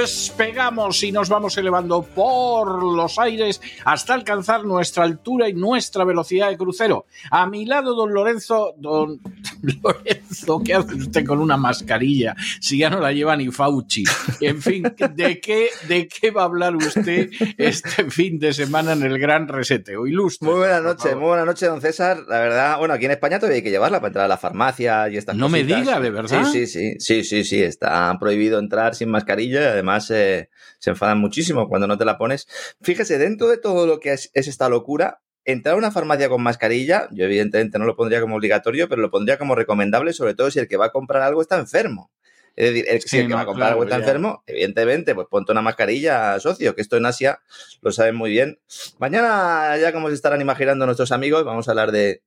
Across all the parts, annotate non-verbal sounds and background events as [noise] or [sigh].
despegamos y nos vamos elevando por los aires hasta alcanzar nuestra altura y nuestra velocidad de crucero. A mi lado, don Lorenzo, don [laughs] Lorenzo, ¿qué hace usted con una mascarilla si ya no la lleva ni Fauci? En fin, ¿de qué, de qué va a hablar usted este fin de semana en el Gran Reseteo? Ilustre. Muy buena noche, muy buena noche, don César. La verdad, bueno, aquí en España todavía hay que llevarla para entrar a la farmacia y estas No me cositas. diga, ¿de verdad? Sí, sí, sí, sí, sí, sí, está prohibido entrar sin mascarilla y además eh, se enfadan muchísimo cuando no te la pones. Fíjese, dentro de todo lo que es, es esta locura, entrar a una farmacia con mascarilla, yo evidentemente no lo pondría como obligatorio, pero lo pondría como recomendable, sobre todo si el que va a comprar algo está enfermo. Es decir, el, si el que no, va a comprar claro, algo está ya. enfermo, evidentemente, pues ponte una mascarilla, socio, que esto en Asia lo saben muy bien. Mañana, ya como se estarán imaginando nuestros amigos, vamos a hablar de,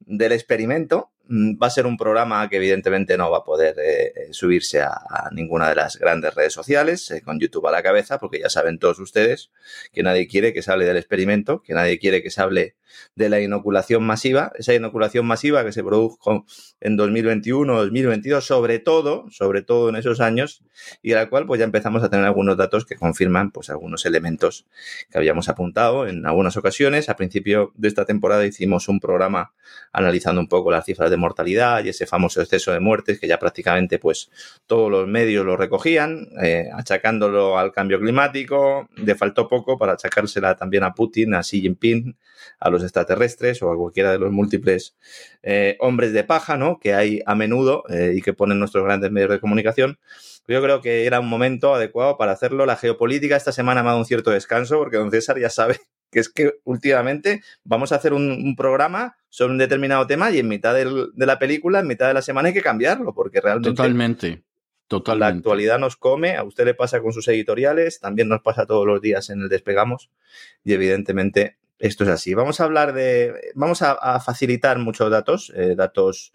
del experimento. Mm, Va a ser un programa que evidentemente no va a poder eh, eh, subirse a, ninguna de las grandes redes sociales, eh, con YouTube a la cabeza, porque ya saben todos ustedes que nadie quiere que se hable del experimento, que nadie quiere que se hable de la inoculación masiva, esa inoculación masiva que se produjo en 2021, 2022, sobre todo, sobre todo en esos años, y a la cual pues ya empezamos a tener algunos datos que confirman pues algunos elementos que habíamos apuntado en algunas ocasiones. A principio de esta temporada hicimos un programa analizando un poco las cifras de mortalidad y ese famoso exceso de muertes que ya prácticamente pues todos los medios lo recogían, eh, achacándolo al cambio climático. Le faltó poco para achacársela también a Putin, a Xi Jinping, a los extraterrestres o a cualquiera de los múltiples eh, hombres de paja ¿no? que hay a menudo eh, y que ponen nuestros grandes medios de comunicación. Yo creo que era un momento adecuado para hacerlo. La geopolítica esta semana me ha dado un cierto descanso porque don César ya sabe que es que últimamente vamos a hacer un, un programa sobre un determinado tema y en mitad del- de la película, en mitad de la semana hay que cambiarlo porque realmente Totalmente. la Totalmente. actualidad nos come, a usted le pasa con sus editoriales, también nos pasa todos los días en el Despegamos y evidentemente esto es así. Vamos a hablar de, vamos a, a facilitar muchos datos, eh, datos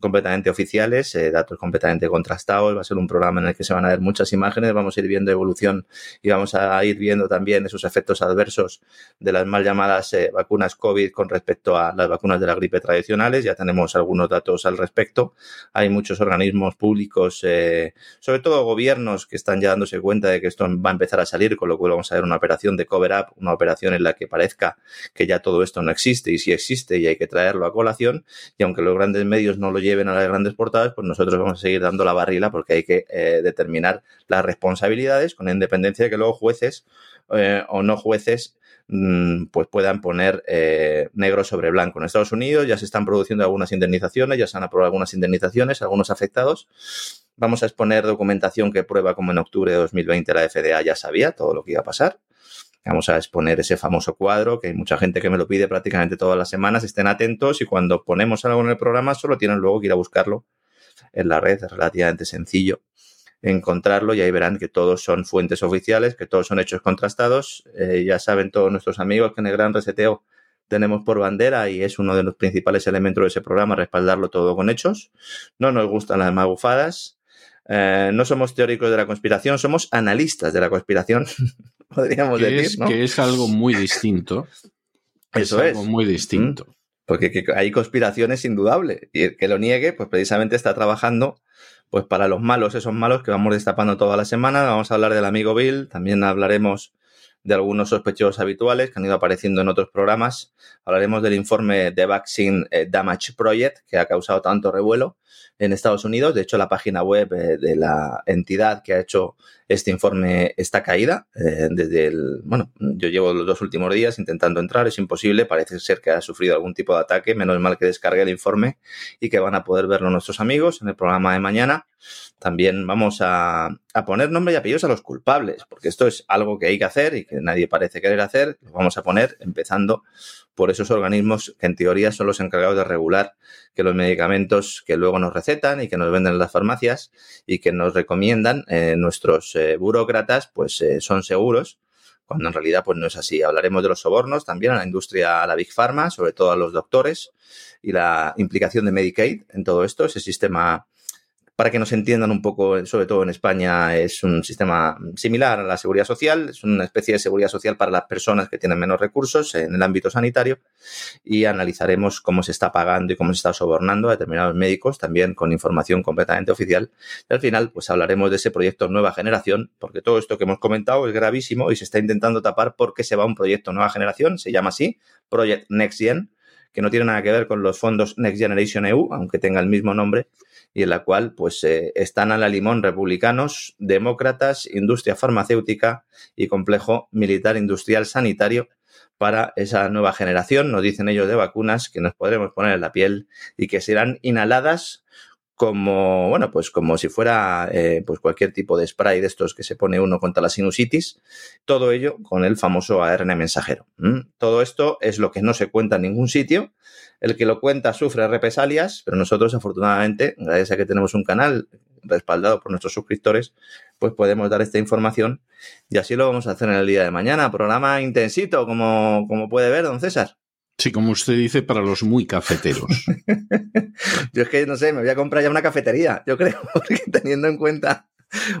completamente oficiales, eh, datos completamente contrastados. Va a ser un programa en el que se van a ver muchas imágenes, vamos a ir viendo evolución y vamos a ir viendo también esos efectos adversos de las mal llamadas eh, vacunas COVID con respecto a las vacunas de la gripe tradicionales. Ya tenemos algunos datos al respecto. Hay muchos organismos públicos, eh, sobre todo gobiernos, que están ya dándose cuenta de que esto va a empezar a salir, con lo cual vamos a ver una operación de cover up, una operación en la que parezca que ya todo esto no existe y si existe y hay que traerlo a colación. Y aunque los grandes medios no lo lleven a las grandes portadas, pues nosotros vamos a seguir dando la barrila porque hay que eh, determinar las responsabilidades con independencia de que luego jueces eh, o no jueces mm, pues puedan poner eh, negro sobre blanco. En Estados Unidos ya se están produciendo algunas indemnizaciones, ya se han aprobado algunas indemnizaciones, algunos afectados. Vamos a exponer documentación que prueba como en octubre de 2020 la FDA ya sabía todo lo que iba a pasar. Vamos a exponer ese famoso cuadro, que hay mucha gente que me lo pide prácticamente todas las semanas. Estén atentos y cuando ponemos algo en el programa solo tienen luego que ir a buscarlo en la red. Es relativamente sencillo encontrarlo y ahí verán que todos son fuentes oficiales, que todos son hechos contrastados. Eh, ya saben todos nuestros amigos que en el gran reseteo tenemos por bandera y es uno de los principales elementos de ese programa, respaldarlo todo con hechos. No nos gustan las magufadas. Eh, no somos teóricos de la conspiración, somos analistas de la conspiración, [laughs] [laughs] podríamos que, decir. es, ¿no? que es algo muy distinto. [laughs] Eso algo es. muy distinto. Porque que hay conspiraciones indudable. Y el que lo niegue, pues precisamente está trabajando pues para los malos, esos malos que vamos destapando toda la semana. Vamos a hablar del amigo Bill, también hablaremos de algunos sospechosos habituales que han ido apareciendo en otros programas. Hablaremos del informe de Vaccine eh, Damage Project, que ha causado tanto revuelo en Estados Unidos. De hecho, la página web eh, de la entidad que ha hecho este informe está caída. Eh, desde el, bueno, yo llevo los dos últimos días intentando entrar, es imposible. Parece ser que ha sufrido algún tipo de ataque. Menos mal que descargué el informe y que van a poder verlo nuestros amigos en el programa de mañana. También vamos a, a poner nombre y apellidos a los culpables, porque esto es algo que hay que hacer y que nadie parece querer hacer. Lo vamos a poner empezando por esos organismos que en teoría son los encargados de regular que los medicamentos que luego nos recetan y que nos venden en las farmacias y que nos recomiendan eh, nuestros eh, burócratas, pues eh, son seguros, cuando en realidad pues no es así. Hablaremos de los sobornos también a la industria, a la Big Pharma, sobre todo a los doctores y la implicación de Medicaid en todo esto, ese sistema para que nos entiendan un poco, sobre todo en España, es un sistema similar a la seguridad social, es una especie de seguridad social para las personas que tienen menos recursos en el ámbito sanitario y analizaremos cómo se está pagando y cómo se está sobornando a determinados médicos, también con información completamente oficial. Y al final, pues hablaremos de ese proyecto Nueva Generación, porque todo esto que hemos comentado es gravísimo y se está intentando tapar porque se va un proyecto Nueva Generación, se llama así, Project Next Gen, que no tiene nada que ver con los fondos Next Generation EU, aunque tenga el mismo nombre, y en la cual pues eh, están a la limón republicanos, demócratas, industria farmacéutica y complejo militar industrial sanitario para esa nueva generación, nos dicen ellos de vacunas que nos podremos poner en la piel y que serán inhaladas como, bueno, pues como si fuera eh, pues cualquier tipo de spray de estos que se pone uno contra la sinusitis, todo ello con el famoso ARN mensajero. Todo esto es lo que no se cuenta en ningún sitio. El que lo cuenta sufre represalias, pero nosotros afortunadamente, gracias a que tenemos un canal respaldado por nuestros suscriptores, pues podemos dar esta información y así lo vamos a hacer en el día de mañana. Programa intensito, como, como puede ver, don César. Sí, como usted dice, para los muy cafeteros. [laughs] yo es que, no sé, me voy a comprar ya una cafetería, yo creo, [laughs] porque teniendo en cuenta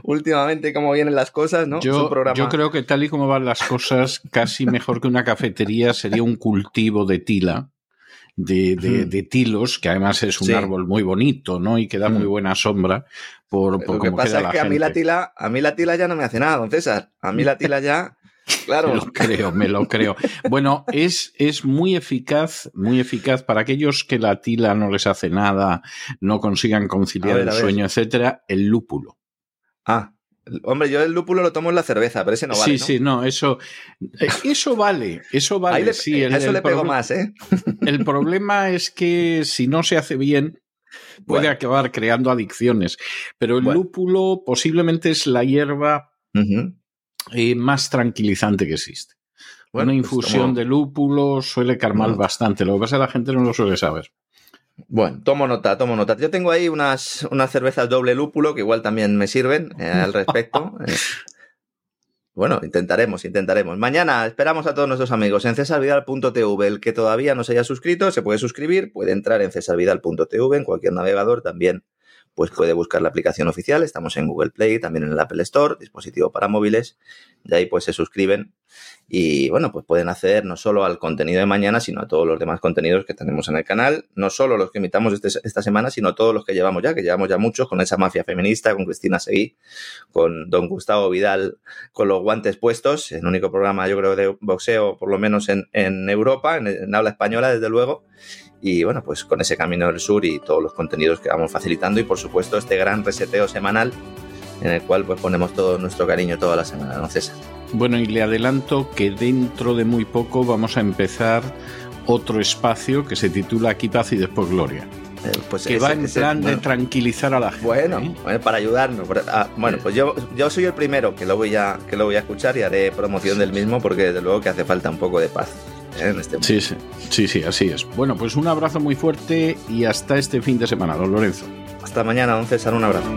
últimamente cómo vienen las cosas, ¿no? Yo, yo creo que tal y como van las cosas, casi mejor que una cafetería sería un cultivo de tila. De, de, tilos, que además es un árbol muy bonito, ¿no? Y que da muy buena sombra por, por Lo que pasa es que a mí la tila, a mí la tila ya no me hace nada, don César. A mí la tila ya Claro. [laughs] Me lo creo, me lo creo. Bueno, es, es muy eficaz, muy eficaz para aquellos que la tila no les hace nada, no consigan conciliar el sueño, etcétera, el lúpulo. Ah, Hombre, yo el lúpulo lo tomo en la cerveza, pero ese no vale. Sí, sí, no, eso, eh, eso vale, eso vale. sí, eso le pego más, ¿eh? El problema es que si no se hace bien, puede acabar creando adicciones. Pero el lúpulo posiblemente es la hierba y más tranquilizante que existe. Una pues infusión de lúpulo suele calmar bastante. Lo que pasa es que la gente no lo suele saber. Bueno, tomo nota, tomo nota. Yo tengo ahí unas, unas cervezas doble lúpulo que igual también me sirven eh, al respecto. [laughs] Eh, bueno, intentaremos, intentaremos. Mañana esperamos a todos nuestros amigos en cesarvidal.tv. El que todavía no se haya suscrito se puede suscribir, puede entrar en cesarvidal.tv en cualquier navegador también pues puede buscar la aplicación oficial. Estamos en Google Play, también en el Apple Store, dispositivo para móviles. De ahí pues se suscriben y bueno, pues pueden acceder no solo al contenido de mañana, sino a todos los demás contenidos que tenemos en el canal. No solo los que imitamos este, esta semana, sino todos los que llevamos ya, que llevamos ya muchos con esa mafia feminista, con Cristina Seguí, con don Gustavo Vidal con los guantes puestos, el único programa yo creo de boxeo, por lo menos en, Europa, en habla española desde luego y bueno, pues con ese camino del sur y todos los contenidos que vamos facilitando y por supuesto este gran reseteo semanal en el cual pues ponemos todo nuestro cariño toda la semana, ¿no, César? Bueno, y le adelanto que dentro de muy poco vamos a empezar otro espacio que se titula Aquí paz y después gloria. Eh, pues que va en plan de tranquilizar a la gente. Bueno, ¿eh? para ayudarnos. Ah, bueno, pues yo, yo soy el primero que lo voy a que lo voy a escuchar y haré promoción del mismo porque desde luego que hace falta un poco de paz. ¿eh? en este sí, sí, sí, sí, así es. Bueno, pues un abrazo muy fuerte y hasta este fin de semana, don Lorenzo. Hasta mañana, don César, un abrazo.